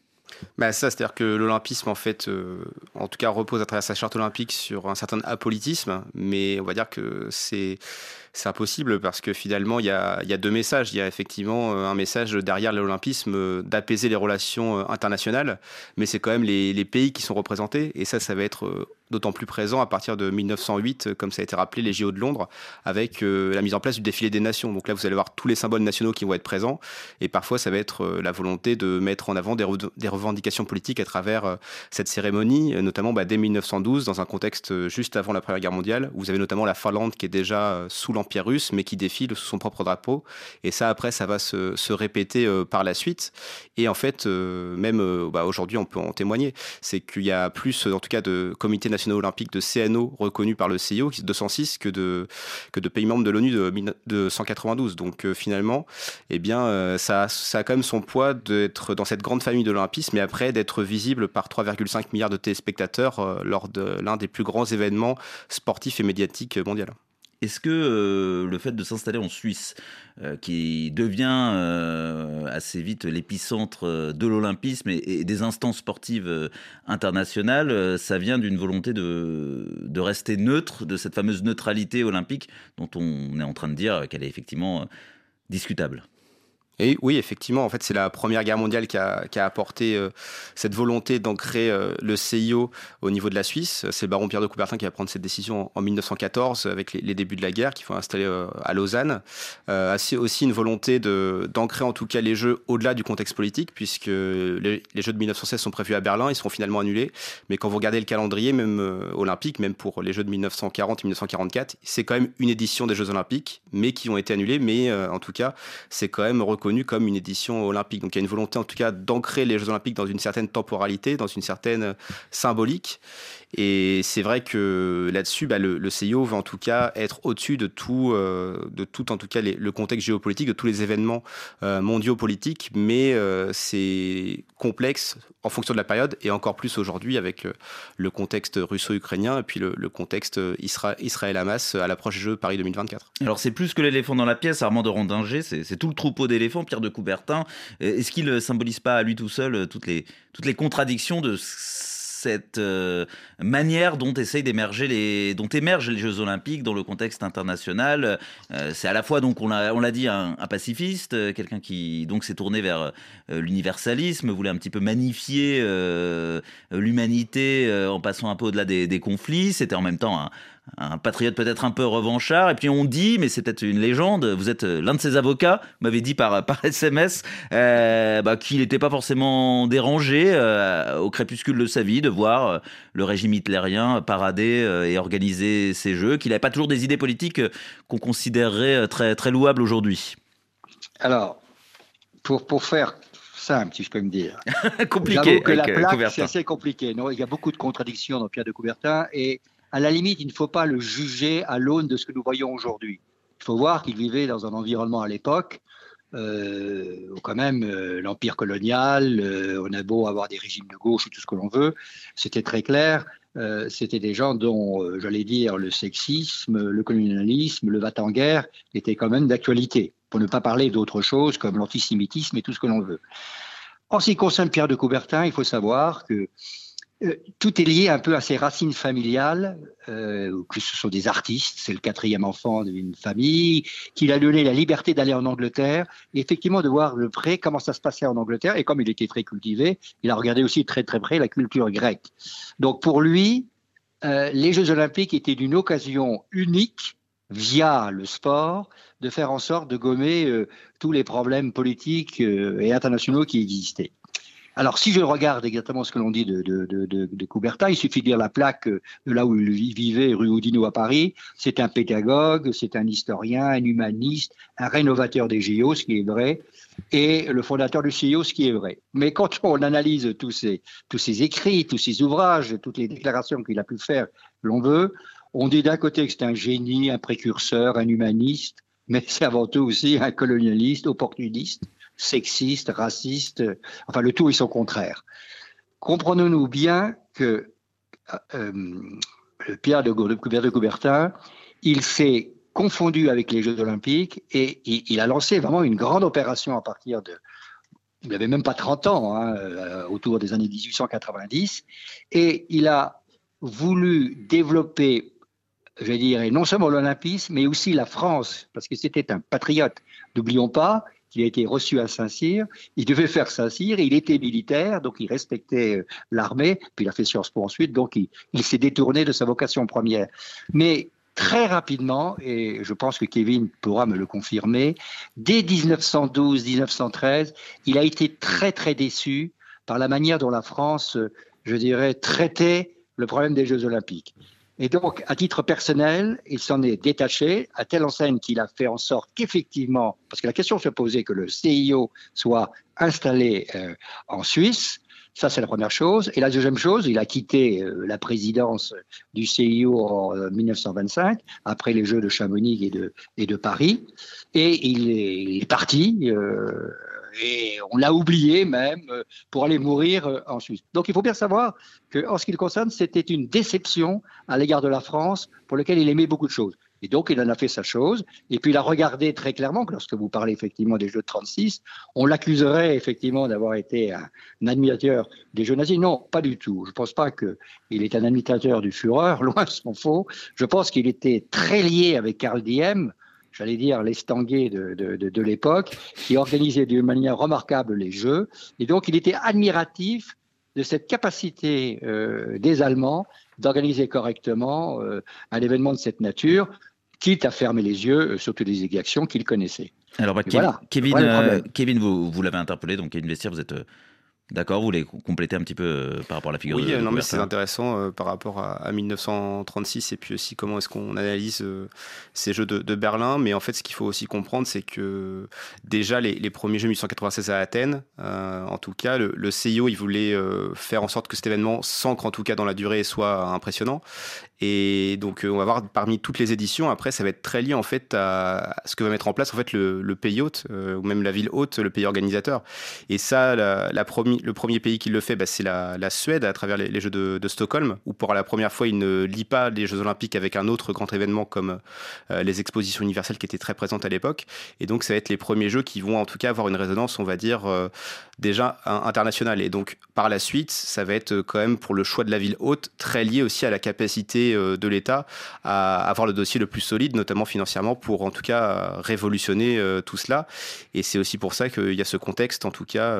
Bah ça, c'est-à-dire que l'olympisme, en fait, euh, en tout cas, repose à travers sa charte olympique sur un certain apolitisme, mais on va dire que c'est c'est impossible parce que finalement, il y a, deux messages. Il y a effectivement euh, un message derrière l'olympisme euh, d'apaiser les relations internationales, mais c'est quand même les, pays qui sont représentés, et ça, ça va être d'autant plus présent à partir de 1908, comme ça a été rappelé, les JO de Londres, avec euh, la mise en place du défilé des nations. Donc là, vous allez voir tous les symboles nationaux qui vont être présents, et parfois, ça va être euh, la volonté de mettre en avant des, revendications politiques à travers euh, cette cérémonie, notamment bah, dès 1912, dans un contexte juste avant la Première Guerre mondiale. Vous avez notamment la Finlande qui est déjà sous l'Empire russe, mais qui défile sous son propre drapeau. Et ça, après, ça va se, répéter par la suite. Et en fait, même bah, aujourd'hui, on peut en témoigner, c'est qu'il y a plus, en tout cas, de comités nationaux olympiques de CNO reconnus par le CIO, qui est 206, que de, de pays membres de l'ONU de, 192. Donc euh, finalement, eh bien, euh, ça, a quand même son poids d'être dans cette grande famille de l'olympisme, mais après d'être visible par 3,5 milliards de téléspectateurs euh, lors de l'un des plus grands événements sportifs et médiatiques mondiaux. Est-ce que euh, le fait de s'installer en Suisse, euh, qui devient euh, assez vite l'épicentre de l'olympisme et, des instances sportives internationales, ça vient d'une volonté de, de, rester neutre, de cette fameuse neutralité olympique dont on est en train de dire qu'elle est effectivement discutable? Et oui, effectivement, en fait, c'est la Première Guerre mondiale qui a, qui apporté euh, cette volonté d'ancrer euh, le CIO au niveau de la Suisse. C'est le baron Pierre de Coubertin qui va prendre cette décision en, 1914 avec les, débuts de la guerre, qu'il faut installer euh, à Lausanne. c'est aussi une volonté d'ancrer en tout cas les Jeux au-delà du contexte politique, puisque les, Jeux de 1916 sont prévus à Berlin, ils seront finalement annulés. Mais quand vous regardez le calendrier, même olympique, même pour les Jeux de 1940 et 1944, c'est quand même une édition des Jeux olympiques, mais qui ont été annulés. Mais en tout cas, c'est quand même comme une édition olympique. Donc il y a une volonté en tout cas d'ancrer les Jeux olympiques dans une certaine temporalité, dans une certaine symbolique. Et c'est vrai que là-dessus, bah, le, CIO va en tout cas être au-dessus de tout, euh, de tout en tout cas le contexte géopolitique, de tous les événements euh, mondiaux politiques, mais euh, c'est complexe en fonction de la période et encore plus aujourd'hui avec le contexte russo-ukrainien et puis le, contexte Israël-Hamas à l'approche des Jeux Paris 2024. Alors c'est plus que l'éléphant dans la pièce, Armand de Rondinger, c'est tout le troupeau d'éléphants, Pierre de Coubertin. Est-ce qu'il ne symbolise pas à lui tout seul toutes les, toutes les contradictions de cette euh, manière dont d'émerger les, dont émergent les Jeux Olympiques dans le contexte international. Euh, c'est à la fois donc on l'a, on l'a dit un, pacifiste, euh, quelqu'un qui donc s'est tourné vers l'universalisme, voulait un petit peu magnifier l'humanité en passant un peu au-delà des, des conflits. C'était en même temps un, un patriote peut-être un peu revanchard. Et puis on dit, mais c'est peut-être une légende, vous êtes euh, l'un de ses avocats, m'avait dit par, par SMS, euh, bah, qu'il n'était pas forcément dérangé euh, au crépuscule de sa vie de voir le régime hitlérien parader et organiser ses jeux, qu'il n'avait pas toujours des idées politiques qu'on considérerait très, très louables aujourd'hui. Alors, pour, pour faire simple, si je peux me dire. compliqué. que la plaque, c'est assez compliqué. Non, il y a beaucoup de contradictions dans Pierre de Coubertin et à la limite, il ne faut pas le juger à l'aune de ce que nous voyons aujourd'hui. Il faut voir qu'il vivait dans un environnement à l'époque, euh, quand même, euh, l'empire colonial, euh, on a beau avoir des régimes de gauche ou tout ce que l'on veut, c'était très clair. c'était des gens dont, j'allais dire, le sexisme, le colonialisme, le va en guerre étaient quand même d'actualité, pour ne pas parler d'autres choses comme l'antisémitisme et tout ce que l'on veut. En ce qui concerne Pierre de Coubertin, il faut savoir que euh, tout est lié un peu à ses racines familiales, euh, que ce sont des artistes, c'est le quatrième enfant d'une famille, qu'il a donné la liberté d'aller en Angleterre, et effectivement de voir de près comment ça se passait en Angleterre, et comme il était très cultivé, il a regardé aussi très très près la culture grecque. Donc pour lui, euh, les Jeux olympiques étaient d'une occasion unique, via le sport, de faire en sorte de gommer tous les problèmes politiques et internationaux qui existaient. Alors, si je regarde exactement ce que l'on dit de, de, de, de, Coubertin, il suffit de lire la plaque de là où il vivait, rue Oudinot à Paris. C'est un pédagogue, c'est un historien, un humaniste, un rénovateur des JO, ce qui est vrai, et le fondateur du CIO, ce qui est vrai. Mais quand on analyse tous ces, tous ces écrits, tous ces ouvrages, toutes les déclarations qu'il a pu faire, l'on veut, on dit d'un côté que c'est un génie, un précurseur, un humaniste, mais c'est avant tout aussi un colonialiste, opportuniste, sexiste, raciste, enfin le tout est son contraire. Comprenons-nous bien que euh, Pierre de, Coubertin, il s'est confondu avec les Jeux Olympiques et il, a lancé vraiment une grande opération à partir de. Il n'avait même pas 30 ans, hein, euh, autour des années 1890, et il a voulu développer, je dire, non seulement l'Olympisme, mais aussi la France, parce que c'était un patriote. N'oublions pas il a été reçu à Saint-Cyr. Il devait faire Saint-Cyr, il était militaire, donc il respectait euh, l'armée, puis il a fait Sciences Po ensuite, donc il, s'est détourné de sa vocation première. Mais très rapidement, et je pense que Kevin pourra me le confirmer, dès 1912-1913, il a été très très déçu par la manière dont la France, euh, je dirais, traitait le problème des Jeux olympiques. Et donc, à titre personnel, il s'en est détaché à telle enseigne qu'il a fait en sorte qu'effectivement, parce que la question se posait que le CIO soit installé euh, en Suisse, ça c'est la première chose. Et la deuxième chose, il a quitté euh, la présidence du CIO en 1925, euh, après les Jeux de Chamonix et de, et de Paris, et il est, il est parti et on l'a oublié même euh, pour aller mourir euh, en Suisse. Donc il faut bien savoir qu'en ce qui le concerne, c'était une déception à l'égard de la France pour laquelle il aimait beaucoup de choses. Et donc, il en a fait sa chose. Et puis, il a regardé très clairement que lorsque vous parlez effectivement des Jeux de 36, on l'accuserait effectivement d'avoir été un, admirateur des Jeux nazis. Non, pas du tout. Je ne pense pas qu'il est un admirateur du Führer, loin de son faux. Je pense qu'il était très lié avec Karl Diem, j'allais dire, l'estanguet de, de, de, de l'époque, qui organisait d'une manière remarquable les Jeux. Et donc, il était admiratif de cette capacité euh, des Allemands d'organiser correctement euh, un événement de cette nature, quitte à fermer les yeux euh, sur toutes les exactions qu'il connaissait. Alors, bah, Kevin, Kevin, vous, vous l'avez interpellé, donc Kevin Vestiaire, vous êtes D'accord, vous voulez compléter un petit peu euh, par rapport à la figure oui, de, Oui, non, mais c'est intéressant euh, par rapport à, 1936 et puis aussi comment est-ce qu'on analyse euh, ces jeux de, Berlin. Mais en fait, ce qu'il faut aussi comprendre, c'est que déjà les, premiers jeux 1896 à Athènes, en tout cas, le, le, CIO, il voulait faire en sorte que cet événement s'ancre en tout cas dans la durée soit impressionnant. Et donc, on va voir parmi toutes les éditions, après, ça va être très lié en fait à ce que va mettre en place en fait le, pays hôte, ou même la ville hôte, le pays organisateur. Et ça, la, la première le premier pays qui le fait, bah, c'est la, Suède à travers les, Jeux de, Stockholm, où pour la première fois, il ne lie pas les Jeux Olympiques avec un autre grand événement comme euh, les expositions universelles qui étaient très présentes à l'époque. Et donc, ça va être les premiers Jeux qui vont en tout cas avoir une résonance, on va dire, euh, déjà internationale. Et donc, par la suite, ça va être quand même pour le choix de la ville haute, très lié aussi à la capacité euh, de l'État à avoir le dossier le plus solide, notamment financièrement, pour en tout cas révolutionner tout cela. Et c'est aussi pour ça qu'il y a ce contexte, en tout cas,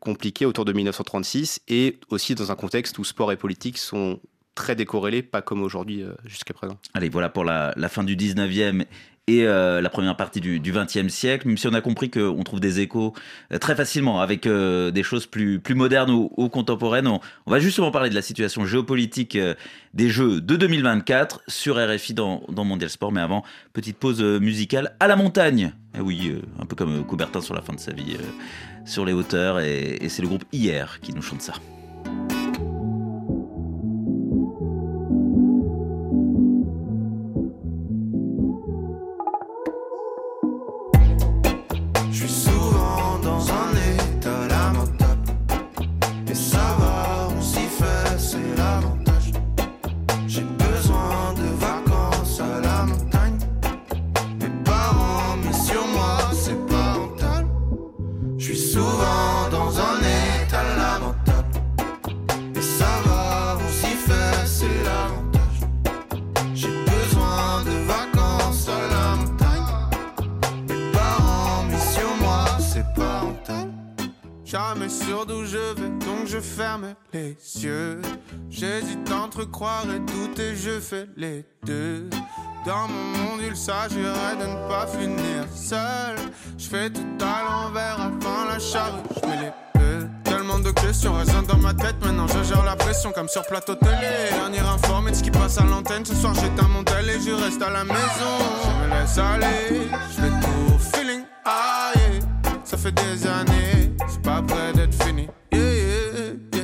compliqué autour de 1936 et aussi dans un contexte où sport et politique sont très décorrélés, pas comme aujourd'hui euh, jusqu'à présent. Allez, voilà pour la, fin du 19e et euh, la première partie du, XXe siècle, même si on a compris qu'on trouve des échos euh, très facilement avec des choses plus, plus modernes ou, contemporaines. On, va justement parler de la situation géopolitique des Jeux de 2024 sur RFI dans, dans, Mondial Sport. Mais avant, petite pause musicale à la montagne. Eh oui, un peu comme Coubertin sur la fin de sa vie sur les hauteurs et, c'est le groupe hier qui nous chante ça. Les deux. Dans mon monde, il s'agirait de ne pas finir seul. Je fais tout à l'envers avant la charrue. Je mets les peu. Tellement de questions résonnent dans ma tête. Maintenant, je gère la pression comme sur plateau télé. Dernier informé de ce qui passe à l'antenne. Ce soir, j'éteins mon télé, je reste à la maison. Je me laisse aller. Je fais tout feeling. Ah. Ça fait des années. Pas près d'être fini. Yeah, yeah, yeah.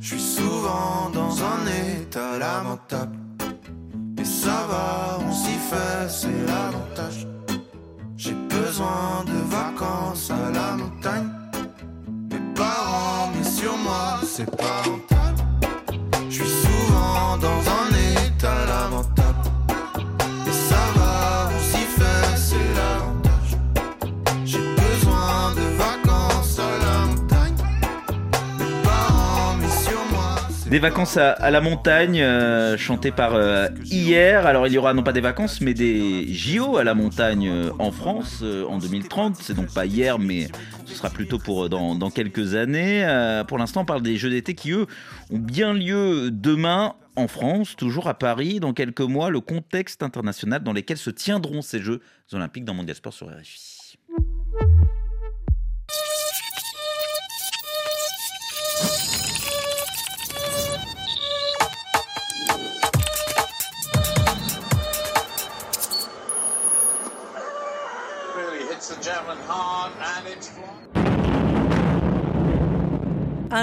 Je suis souvent dans un état lamentable ça va, on s'y fait, c'est l'avantage. J'ai besoin de vacances à la montagne. Mes parents mis sur moi, c'est pas rentable. Je suis souvent dans un état lamentable. Des vacances à, la montagne, euh, chantées par euh, hier. Alors il y aura non pas des vacances, mais des JO à la montagne euh, en France en 2030. C'est donc pas hier, mais ce sera plutôt pour dans, dans quelques années. pour l'instant, on parle des Jeux d'été qui, eux, ont bien lieu demain en France, toujours à Paris. Dans quelques mois, le contexte international dans lequel se tiendront ces Jeux olympiques dans Mondial Sport sur RFI.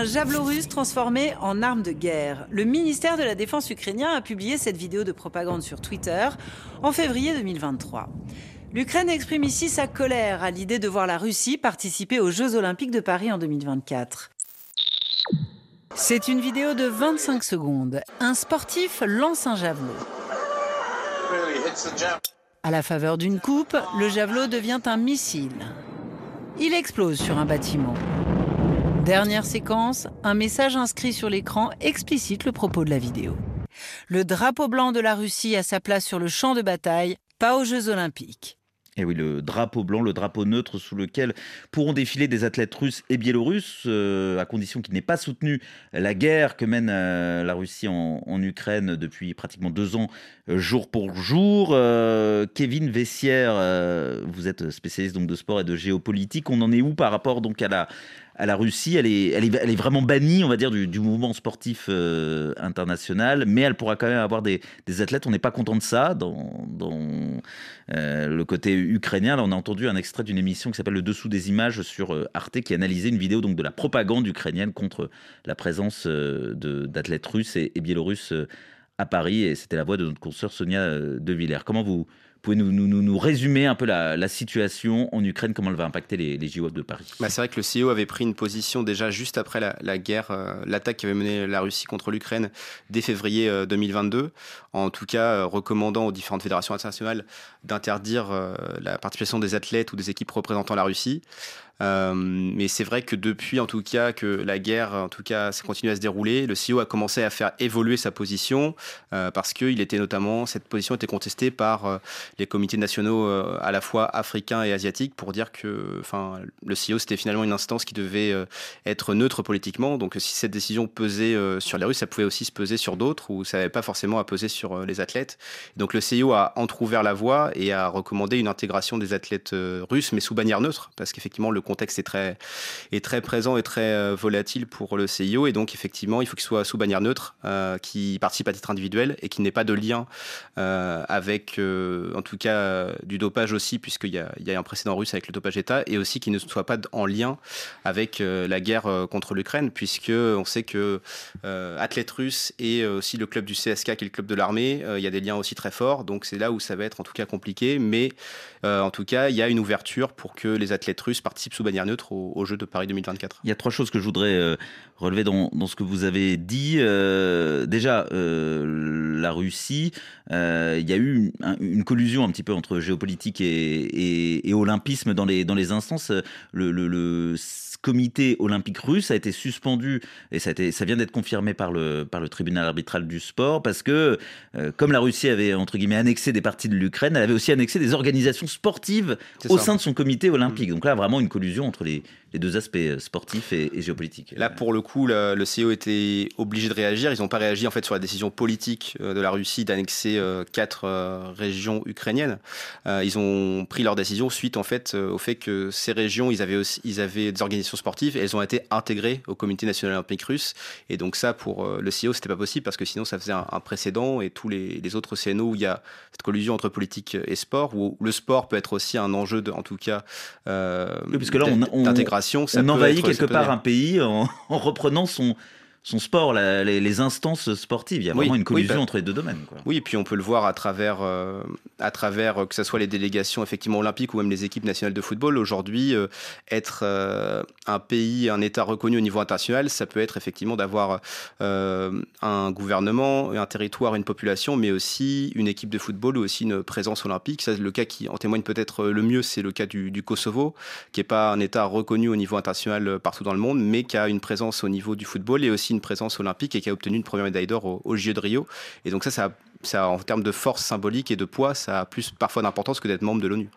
Un javelot russe transformé en arme de guerre. Le ministère de la Défense ukrainien a publié cette vidéo de propagande sur Twitter en février 2023. L'Ukraine exprime ici sa colère à l'idée de voir la Russie participer aux Jeux olympiques de Paris en 2024. C'est une vidéo de 25 secondes. Un sportif lance un javelot. À la faveur d'une coupe, le javelot devient un missile. Il explose sur un bâtiment. Dernière séquence, un message inscrit sur l'écran explicite le propos de la vidéo. Le drapeau blanc de la Russie a sa place sur le champ de bataille, pas aux Jeux olympiques. Et oui, le drapeau blanc, le drapeau neutre sous lequel pourront défiler des athlètes russes et biélorusses, euh, à condition qu'ils n'aient pas soutenu la guerre que mène euh, la Russie en, Ukraine depuis pratiquement deux ans, euh, jour pour jour. Kevin Vessière, vous êtes spécialiste donc de sport et de géopolitique. On en est où par rapport donc à la, à la Russie. Elle est, vraiment bannie, on va dire, du, mouvement sportif international, mais elle pourra quand même avoir des, athlètes. On n'est pas content de ça dans, dans le côté ukrainien. On a entendu un extrait d'une émission qui s'appelle Le Dessous des images sur Arte, qui analysait une vidéo donc de la propagande ukrainienne contre la présence d'athlètes russes et, et biélorusses à Paris. Et c'était la voix de notre consoeur Sonia De Villers. Comment vous pouvez nous, nous, résumer un peu la, situation en Ukraine, comment elle va impacter les, les de Paris? Bah C'est vrai que le CEO avait pris une position déjà juste après la, guerre, euh, l'attaque qui avait mené la Russie contre l'Ukraine dès février 2022, euh, en tout cas euh, recommandant aux différentes fédérations internationales d'interdire la participation des athlètes ou des équipes représentant la Russie. Euh, mais c'est vrai que depuis, en tout cas, que la guerre, en tout cas, s'est continuée à se dérouler, le CEO a commencé à faire évoluer sa position euh, parce que il était notamment, cette position était contestée par euh, les comités nationaux à la fois africains et asiatiques pour dire que, enfin, le CEO c'était finalement une instance qui devait être neutre politiquement. Donc, si cette décision pesait sur les Russes, ça pouvait aussi se peser sur d'autres ou ça n'avait pas forcément à peser sur les athlètes. Donc, le CEO a entrouvert la voie et a recommandé une intégration des athlètes russes, mais sous bannière neutre, parce qu'effectivement, le contexte est très, est très présent et très euh, volatile pour le CIO. Et donc, effectivement, il faut qu'il soit sous bannière neutre, euh, qui participe à titre individuel et qui n'ait pas de lien euh, avec, en tout cas, du dopage aussi, puisqu'il y a, il y a un précédent russe avec le dopage État, et aussi qui ne soit pas en lien avec la guerre contre l'Ukraine, puisque on sait que athlète russe et aussi le club du CSK, qui est le club de l'armée, il y a des liens aussi très forts. Donc, c'est là où ça va être en tout cas compliqué. Mais en tout cas, il y a une ouverture pour que les athlètes russes participent sous bannière neutre aux, Jeux de Paris 2024 Il y a trois choses que je voudrais euh, relever dans, dans, ce que vous avez dit. Euh, déjà, euh, la Russie, il y a eu une, collusion un petit peu entre géopolitique et, et, olympisme dans les, dans les instances. Le, le, comité olympique russe a été suspendu et ça, a été, ça vient d'être confirmé par le, par le tribunal arbitral du sport parce que comme la Russie avait entre guillemets annexé des parties de l'Ukraine, elle avait aussi annexé des organisations sportives au sein de son comité olympique. Mm. Donc là, vraiment une collusion entre les, les deux aspects euh, sportifs et, géopolitiques. Là, pour le coup, le, le CEO était obligé de réagir. Ils n'ont pas réagi en fait sur la décision politique euh, de la Russie d'annexer euh, quatre régions ukrainiennes. Ils ont pris leur décision suite en fait au fait que ces régions, ils avaient aussi, ils avaient des organisations sportives et elles ont été intégrées au Comité national olympique russe. Et donc ça, pour le CEO, c'était pas possible parce que sinon ça faisait un, précédent et tous les, les, autres CNO où il y a cette collusion entre politique et sport, où le sport peut être aussi un enjeu, de, en tout cas, euh, oui, parce que là, on, on envahit quelque part un pays en, reprenant son, son sport, les, instances sportives. Il y a vraiment une collusion bah, entre les deux domaines. Oui, et puis on peut le voir à travers, euh, à travers euh, que ce soit les délégations effectivement olympiques ou même les équipes nationales de football. Aujourd'hui, euh, être un pays, un État reconnu au niveau international, ça peut être effectivement d'avoir un gouvernement, un territoire, une population, mais aussi une équipe de football ou aussi une présence olympique. Ça, le cas qui en témoigne peut-être le mieux, c'est le cas du, du Kosovo, qui n'est pas un État reconnu au niveau international partout dans le monde, mais qui a une présence au niveau du football et aussi une présence olympique et qui a obtenu une première médaille d'or au, au de Rio. Et donc ça, ça, ça, en termes de force symbolique et de poids, ça a plus parfois d'importance que d'être membre de l'ONU.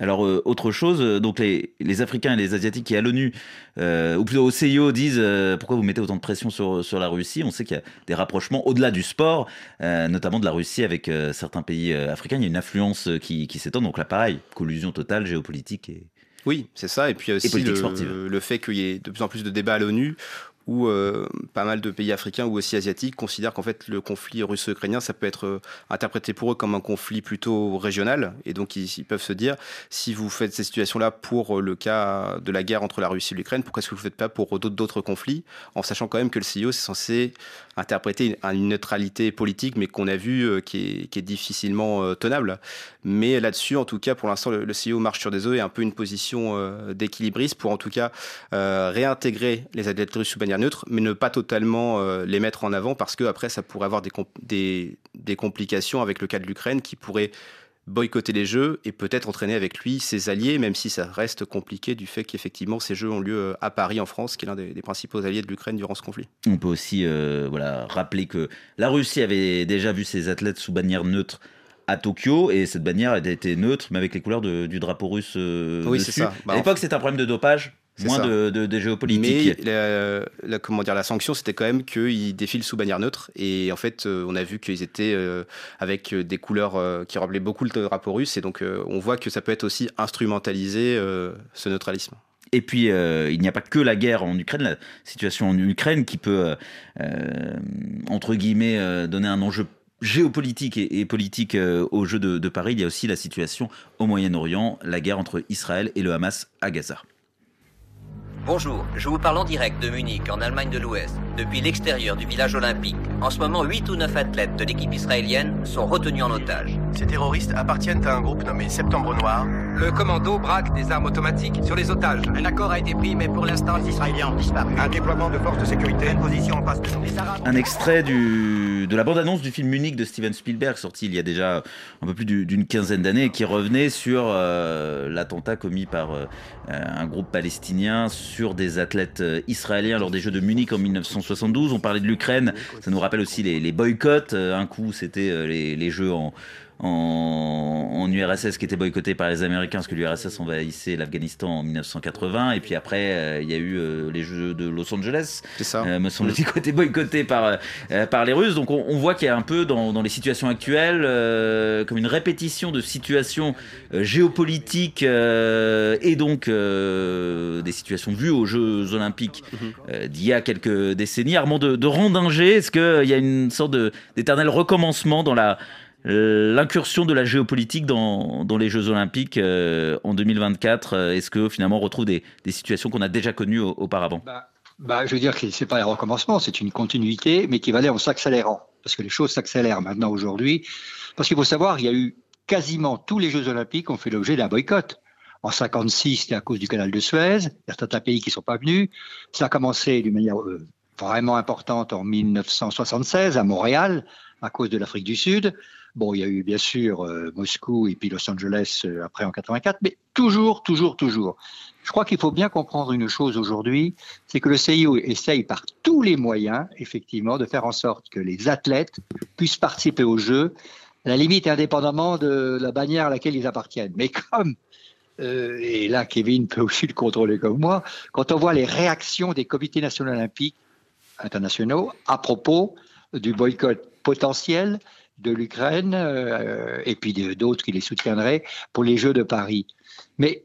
Alors euh, autre chose, euh, donc les, les, Africains et les Asiatiques qui à l'ONU, euh, ou plutôt au CIO, disent pourquoi vous mettez autant de pression sur, sur la Russie? On sait qu'il y a des rapprochements au-delà du sport, notamment de la Russie avec certains pays africains. Il y a une influence qui, qui s'étend, donc là pareil, collusion totale géopolitique et, oui, c'est ça. Et puis aussi le, le, fait qu'il y ait de plus en plus de débats à l'ONU où euh, pas mal de pays africains ou aussi asiatiques considèrent qu'en fait le conflit russo-ukrainien, ça peut être euh, interprété pour eux comme un conflit plutôt régional. Et donc ils, peuvent se dire, si vous faites ces situations-là pour euh, le cas de la guerre entre la Russie et l'Ukraine, pourquoi est-ce que vous ne faites pas pour d'autres conflits En sachant quand même que le CIO, c'est censé interpréter une, neutralité politique, mais qu'on a vu qui est, difficilement tenable. Mais là-dessus, en tout cas, pour l'instant, le, CIO marche sur des œufs et un peu une position d'équilibriste pour en tout cas réintégrer les athlètes russes sous bannière neutre, mais ne pas totalement euh, les mettre en avant parce que après ça pourrait avoir des, complications avec le cas de l'Ukraine qui pourrait boycotter les Jeux et peut-être entraîner avec lui ses alliés, même si ça reste compliqué du fait qu'effectivement ces Jeux ont lieu euh, à Paris en France, qui est l'un des, principaux alliés de l'Ukraine durant ce conflit. On peut aussi euh, voilà, rappeler que la Russie avait déjà vu ses athlètes sous bannière neutre à Tokyo et cette bannière a été neutre mais avec les couleurs du drapeau russe oui, c'est Ça. Bah, à l'époque, c'était un problème de dopage moins de, de, géopolitique. Mais la, comment dire, la sanction, c'était quand même qu'ils défilent sous bannière neutre. Et en fait, euh, on a vu qu'ils étaient euh, avec des couleurs euh, qui rappelaient beaucoup le drapeau russe. Et donc, on voit que ça peut être aussi instrumentalisé, ce neutralisme. Et puis, il n'y a pas que la guerre en Ukraine, la situation en Ukraine qui peut, entre guillemets, donner un enjeu géopolitique et, politique aux Jeux de Paris. Il y a aussi la situation au Moyen-Orient, la guerre entre Israël et le Hamas à Gaza. Bonjour, je vous parle en direct de Munich, en Allemagne de l'Ouest, depuis l'extérieur du village olympique. En ce moment, 8 ou 9 athlètes de l'équipe israélienne sont retenus en otage. Ces terroristes appartiennent à un groupe nommé Septembre Noir. Le commando braque des armes automatiques sur les otages. Un accord a été pris, mais pour l'instant, les Israéliens ont disparu. Un déploiement de forces de sécurité. Une position en face de Un extrait du, de la bande-annonce du film Munich de Steven Spielberg, sorti il y a déjà un peu plus d'une quinzaine d'années, qui revenait sur euh, l'attentat commis par euh, un groupe palestinien sur des athlètes euh, israéliens lors des Jeux de Munich en 1972. On parlait de l'Ukraine, ça nous rappelle aussi les, boycotts. Un coup, c'était les, Jeux en, en, URSS qui était boycotté par les Américains parce que l'URSS envahissait l'Afghanistan en 1980 et puis après euh, il y a eu euh, les Jeux de Los Angeles ça. Euh, me semble-t-il qui été boycotté par par les Russes donc on, voit qu'il y a un peu dans, dans les situations actuelles comme une répétition de situations géopolitiques et donc des situations vues aux Jeux Olympiques mhm. d'il y a quelques décennies Armand de, de Rondinger est-ce qu'il y a une sorte d'éternel recommencement dans la l'incursion de la géopolitique dans, les Jeux Olympiques euh, en 2024 euh, Est-ce que finalement on retrouve des, situations qu'on a déjà connues auparavant? Bah, bah, Je veux dire que ce n'est pas un recommencement, c'est une continuité, mais qui va aller en s'accélérant. Parce que les choses s'accélèrent maintenant aujourd'hui. Parce qu'il faut savoir, il y a eu quasiment tous les Jeux Olympiques ont fait l'objet d'un boycott. En 56, c'était à cause du canal de Suez. Il y a certains pays qui ne sont pas venus. Ça a commencé d'une manière vraiment importante en 1976 à Montréal, à cause de l'Afrique du Sud. Bon, il y a eu bien sûr euh, Moscou et puis Los Angeles euh, après en 84, mais toujours, toujours, toujours. Je crois qu'il faut bien comprendre une chose aujourd'hui, c'est que le CIO essaye par tous les moyens, effectivement, de faire en sorte que les athlètes puissent participer aux Jeux, à la limite indépendamment de la bannière à laquelle ils appartiennent. Mais comme euh, et là Kevin peut aussi le contrôler comme moi, quand on voit les réactions des comités nationaux olympiques internationaux à propos du boycott potentiel de l'Ukraine euh, et puis d'autres qui les soutiendraient pour les Jeux de Paris. Mais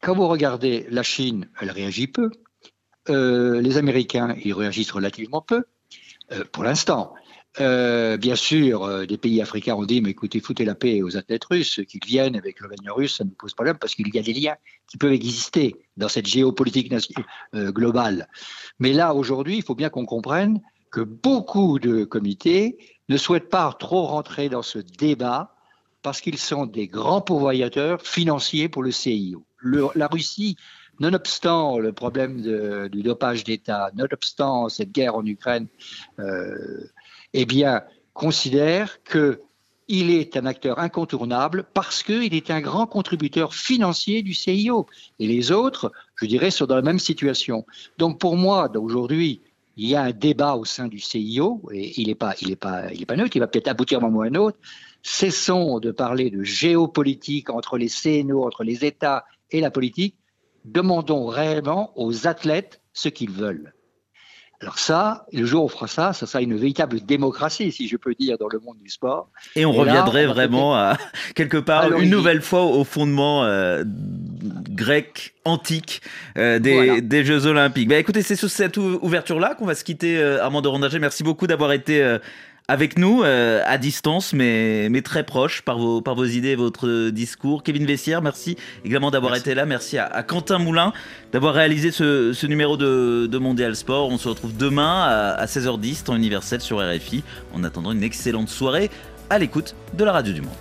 quand vous regardez la Chine, elle réagit peu. Euh, les Américains, ils réagissent relativement peu, euh, pour l'instant. bien sûr, des pays africains ont dit, mais écoutez, foutez la paix aux athlètes russes, qu'ils viennent avec le règne russe, ça ne pose problème, parce qu'il y a des liens qui peuvent exister dans cette géopolitique globale. Mais là, aujourd'hui, il faut bien qu'on comprenne que beaucoup de comités ne souhaitent pas trop rentrer dans ce débat parce qu'ils sont des grands pourvoyeurs financiers pour le CIO. la Russie, nonobstant le problème du dopage d'État, nonobstant cette guerre en Ukraine, euh, eh bien, considère qu'il est un acteur incontournable parce qu'il est un grand contributeur financier du CIO. Et les autres, je dirais, sont dans la même situation. Donc pour moi, aujourd'hui, il y a un débat au sein du CIO, et il n'est pas, il est pas, il est pas neutre, il va peut-être aboutir à un moment ou à un autre. Cessons de parler de géopolitique entre les CNO, entre les États et la politique. Demandons réellement aux athlètes ce qu'ils veulent. Alors ça, le jour où on fera ça, ça sera une véritable démocratie, si je peux dire, dans le monde du sport. Et on reviendrait vraiment à quelque part une nouvelle fois au fondement euh, grec antique euh, des, Jeux Olympiques. Bah, écoutez, c'est sur cette ouverture-là qu'on va se quitter, euh, Armand de Rondager. Merci beaucoup d'avoir été avec nous euh, à distance, mais, mais très proche par vos, par vos idées et votre discours. Kevin Vessière, merci également d'avoir été là. Merci à, Quentin Moulin d'avoir réalisé ce, ce numéro de, de, Mondial Sport. On se retrouve demain à, à 16h10, temps universel sur RFI. En attendant une excellente soirée à l'écoute de la radio du monde.